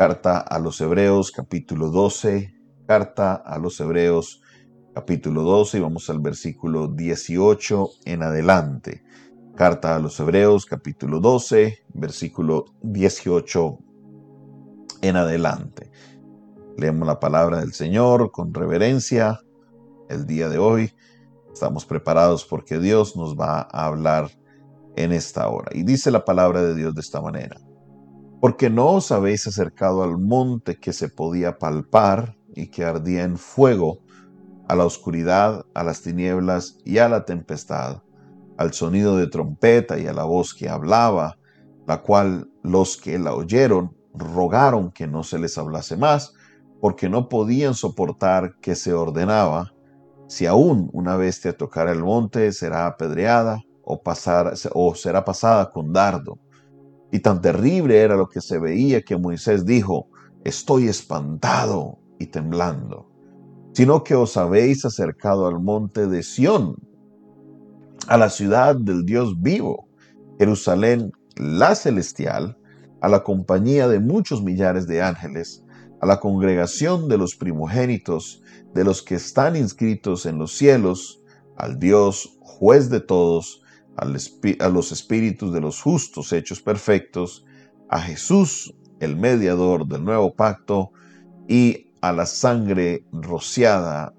Carta a los Hebreos capítulo 12, carta a los Hebreos capítulo 12 y vamos al versículo 18 en adelante. Carta a los Hebreos capítulo 12, versículo 18 en adelante. Leemos la palabra del Señor con reverencia el día de hoy. Estamos preparados porque Dios nos va a hablar en esta hora. Y dice la palabra de Dios de esta manera porque no os habéis acercado al monte que se podía palpar y que ardía en fuego, a la oscuridad, a las tinieblas y a la tempestad, al sonido de trompeta y a la voz que hablaba, la cual los que la oyeron rogaron que no se les hablase más, porque no podían soportar que se ordenaba, si aún una bestia tocara el monte, será apedreada o, pasar, o será pasada con dardo. Y tan terrible era lo que se veía que Moisés dijo, estoy espantado y temblando, sino que os habéis acercado al monte de Sión, a la ciudad del Dios vivo, Jerusalén la celestial, a la compañía de muchos millares de ángeles, a la congregación de los primogénitos, de los que están inscritos en los cielos, al Dios, juez de todos, a los espíritus de los justos hechos perfectos, a Jesús, el mediador del nuevo pacto, y a la sangre rociada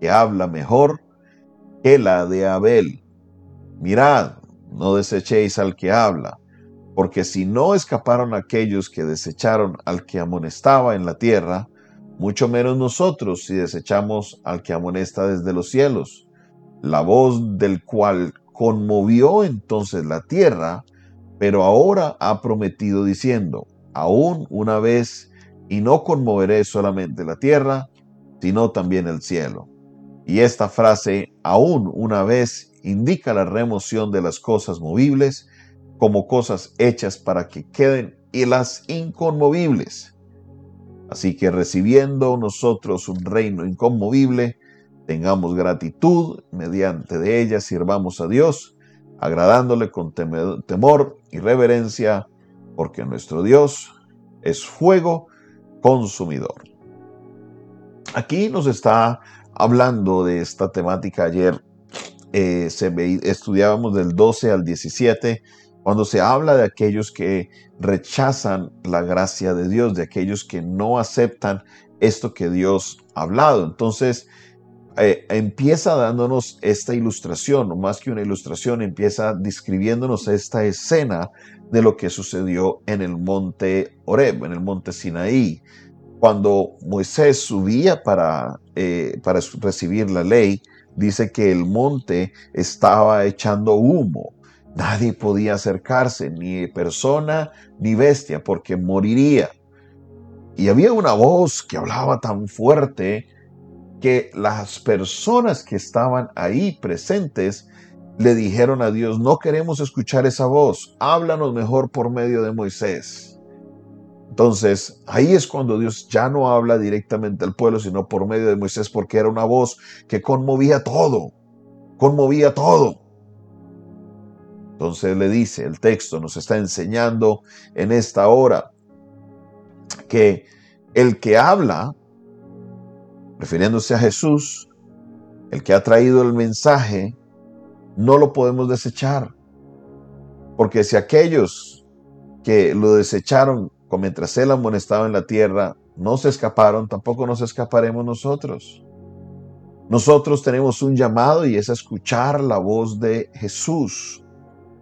que habla mejor que la de Abel. Mirad, no desechéis al que habla, porque si no escaparon aquellos que desecharon al que amonestaba en la tierra, mucho menos nosotros si desechamos al que amonesta desde los cielos, la voz del cual conmovió entonces la tierra, pero ahora ha prometido diciendo, aún una vez, y no conmoveré solamente la tierra, sino también el cielo. Y esta frase, aún una vez, indica la remoción de las cosas movibles como cosas hechas para que queden y las inconmovibles. Así que recibiendo nosotros un reino inconmovible, Tengamos gratitud, mediante de ella sirvamos a Dios, agradándole con temor y reverencia, porque nuestro Dios es fuego consumidor. Aquí nos está hablando de esta temática ayer. Eh, se estudiábamos del 12 al 17, cuando se habla de aquellos que rechazan la gracia de Dios, de aquellos que no aceptan esto que Dios ha hablado. Entonces, eh, empieza dándonos esta ilustración, más que una ilustración, empieza describiéndonos esta escena de lo que sucedió en el monte Oreb, en el monte Sinaí. Cuando Moisés subía para, eh, para recibir la ley, dice que el monte estaba echando humo. Nadie podía acercarse, ni persona ni bestia, porque moriría. Y había una voz que hablaba tan fuerte que las personas que estaban ahí presentes le dijeron a Dios, no queremos escuchar esa voz, háblanos mejor por medio de Moisés. Entonces, ahí es cuando Dios ya no habla directamente al pueblo, sino por medio de Moisés, porque era una voz que conmovía todo, conmovía todo. Entonces le dice, el texto nos está enseñando en esta hora que el que habla refiriéndose a Jesús, el que ha traído el mensaje, no lo podemos desechar. Porque si aquellos que lo desecharon mientras él amonestaba en la tierra no se escaparon, tampoco nos escaparemos nosotros. Nosotros tenemos un llamado y es escuchar la voz de Jesús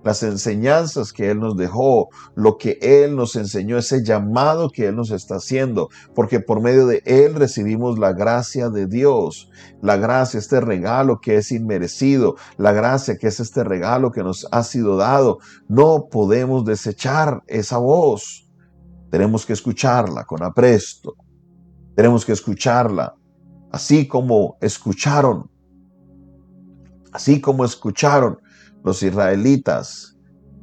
las enseñanzas que Él nos dejó, lo que Él nos enseñó, ese llamado que Él nos está haciendo, porque por medio de Él recibimos la gracia de Dios, la gracia, este regalo que es inmerecido, la gracia que es este regalo que nos ha sido dado. No podemos desechar esa voz. Tenemos que escucharla con apresto. Tenemos que escucharla así como escucharon, así como escucharon los israelitas,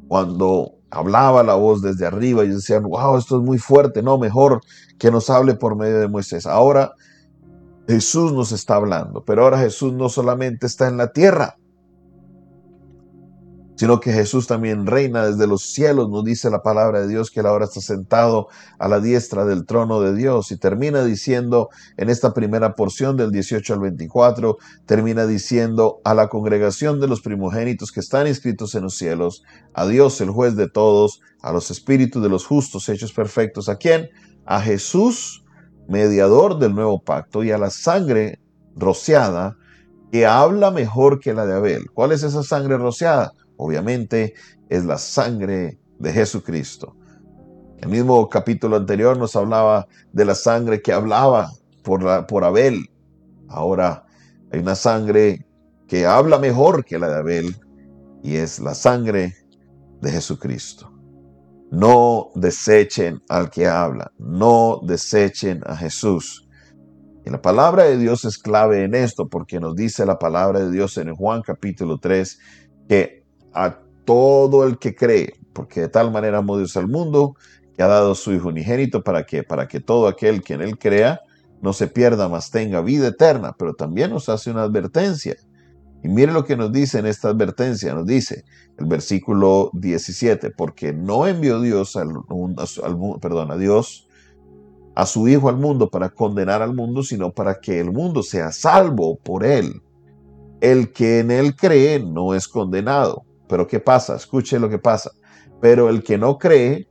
cuando hablaba la voz desde arriba, y decían, wow, esto es muy fuerte, no, mejor que nos hable por medio de Moisés. Ahora Jesús nos está hablando, pero ahora Jesús no solamente está en la tierra, sino que Jesús también reina desde los cielos. Nos dice la palabra de Dios que él ahora está sentado a la diestra del trono de Dios y termina diciendo en esta primera porción del 18 al 24, termina diciendo a la congregación de los primogénitos que están inscritos en los cielos, a Dios el juez de todos, a los espíritus de los justos hechos perfectos, ¿a quién? A Jesús, mediador del nuevo pacto, y a la sangre rociada que habla mejor que la de Abel. ¿Cuál es esa sangre rociada? Obviamente es la sangre de Jesucristo. El mismo capítulo anterior nos hablaba de la sangre que hablaba por, la, por Abel. Ahora hay una sangre que habla mejor que la de Abel y es la sangre de Jesucristo. No desechen al que habla, no desechen a Jesús. Y la palabra de Dios es clave en esto, porque nos dice la palabra de Dios en Juan capítulo 3, que a todo el que cree, porque de tal manera amó Dios al mundo, que ha dado su Hijo unigénito para que, para que todo aquel que en él crea no se pierda, mas tenga vida eterna. Pero también nos hace una advertencia. Y mire lo que nos dice en esta advertencia, nos dice el versículo 17, porque no envió Dios al, al, perdón, a Dios a su Hijo al mundo para condenar al mundo, sino para que el mundo sea salvo por él. El que en él cree no es condenado. Pero ¿qué pasa? Escuche lo que pasa. Pero el que no cree,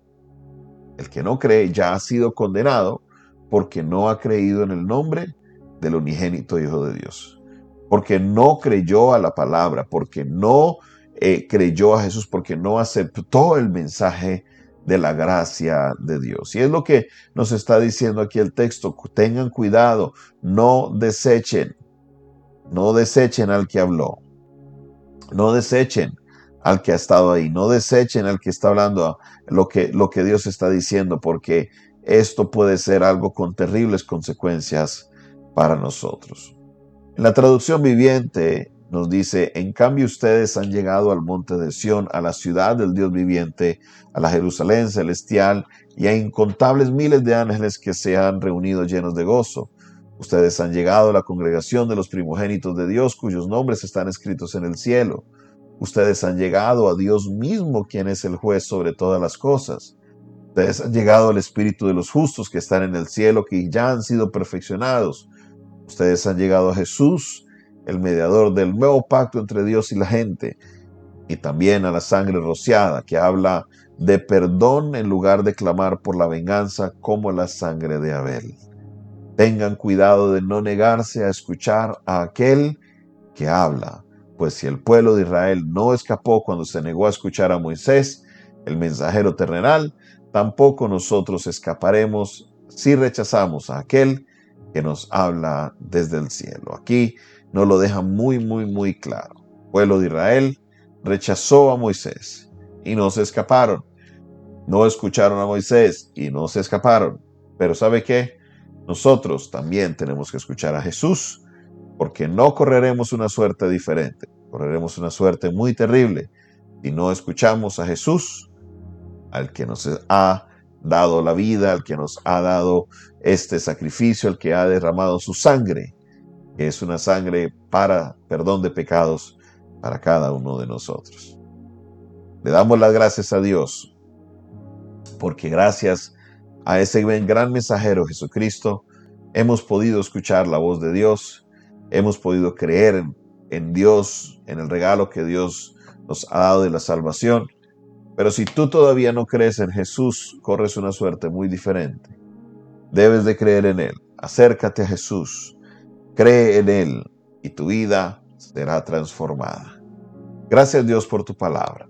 el que no cree ya ha sido condenado porque no ha creído en el nombre del unigénito Hijo de Dios. Porque no creyó a la palabra, porque no eh, creyó a Jesús, porque no aceptó el mensaje de la gracia de Dios. Y es lo que nos está diciendo aquí el texto. Tengan cuidado, no desechen, no desechen al que habló. No desechen al que ha estado ahí. No desechen al que está hablando lo que, lo que Dios está diciendo, porque esto puede ser algo con terribles consecuencias para nosotros. En la traducción viviente nos dice, en cambio ustedes han llegado al monte de Sión, a la ciudad del Dios viviente, a la Jerusalén celestial y a incontables miles de ángeles que se han reunido llenos de gozo. Ustedes han llegado a la congregación de los primogénitos de Dios, cuyos nombres están escritos en el cielo. Ustedes han llegado a Dios mismo, quien es el juez sobre todas las cosas. Ustedes han llegado al Espíritu de los justos que están en el cielo, que ya han sido perfeccionados. Ustedes han llegado a Jesús, el mediador del nuevo pacto entre Dios y la gente, y también a la sangre rociada, que habla de perdón en lugar de clamar por la venganza como la sangre de Abel. Tengan cuidado de no negarse a escuchar a aquel que habla, pues si el pueblo de Israel no escapó cuando se negó a escuchar a Moisés, el mensajero terrenal, tampoco nosotros escaparemos si rechazamos a aquel que nos habla desde el cielo. Aquí nos lo deja muy, muy, muy claro. El pueblo de Israel rechazó a Moisés y no se escaparon. No escucharon a Moisés y no se escaparon. Pero ¿sabe qué? Nosotros también tenemos que escuchar a Jesús porque no correremos una suerte diferente. Correremos una suerte muy terrible si no escuchamos a Jesús, al que nos ha dado la vida, al que nos ha dado este sacrificio, al que ha derramado su sangre que es una sangre para perdón de pecados para cada uno de nosotros. Le damos las gracias a Dios, porque gracias a ese gran mensajero Jesucristo, hemos podido escuchar la voz de Dios, hemos podido creer en, Dios, en el regalo que Dios nos ha dado de la salvación. Pero si tú todavía no crees en Jesús, corres una suerte muy diferente. Debes de creer en Él. Acércate a Jesús. Cree en Él y tu vida será transformada. Gracias Dios por tu palabra.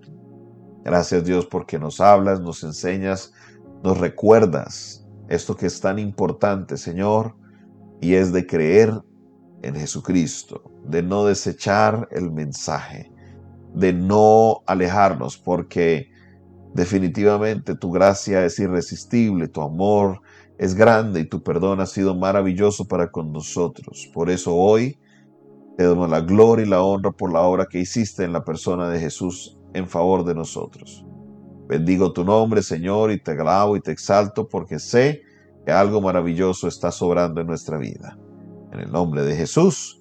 Gracias Dios porque nos hablas, nos enseñas, nos recuerdas esto que es tan importante, Señor, y es de creer en Jesucristo, de no desechar el mensaje, de no alejarnos, porque definitivamente tu gracia es irresistible, tu amor es grande y tu perdón ha sido maravilloso para con nosotros. Por eso hoy te damos la gloria y la honra por la obra que hiciste en la persona de Jesús en favor de nosotros. Bendigo tu nombre, Señor, y te alabo y te exalto porque sé que algo maravilloso está sobrando en nuestra vida. En el nombre de Jesús.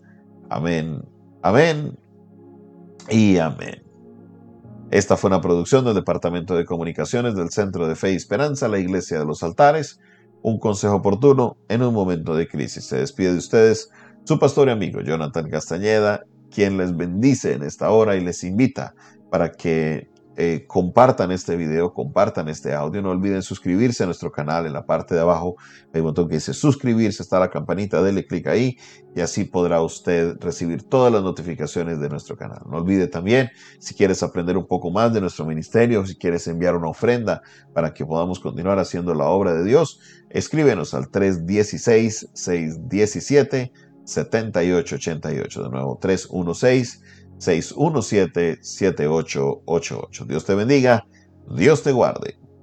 Amén. Amén. Y amén. Esta fue una producción del Departamento de Comunicaciones del Centro de Fe y Esperanza, la Iglesia de los Altares. Un consejo oportuno en un momento de crisis. Se despide de ustedes su pastor y amigo Jonathan Castañeda, quien les bendice en esta hora y les invita para que eh, compartan este video, compartan este audio. No olviden suscribirse a nuestro canal. En la parte de abajo hay un botón que dice suscribirse, está la campanita, dele clic ahí y así podrá usted recibir todas las notificaciones de nuestro canal. No olvide también, si quieres aprender un poco más de nuestro ministerio, si quieres enviar una ofrenda para que podamos continuar haciendo la obra de Dios, escríbenos al 316-617. 7888, de nuevo 316 617-7888. Dios te bendiga, Dios te guarde.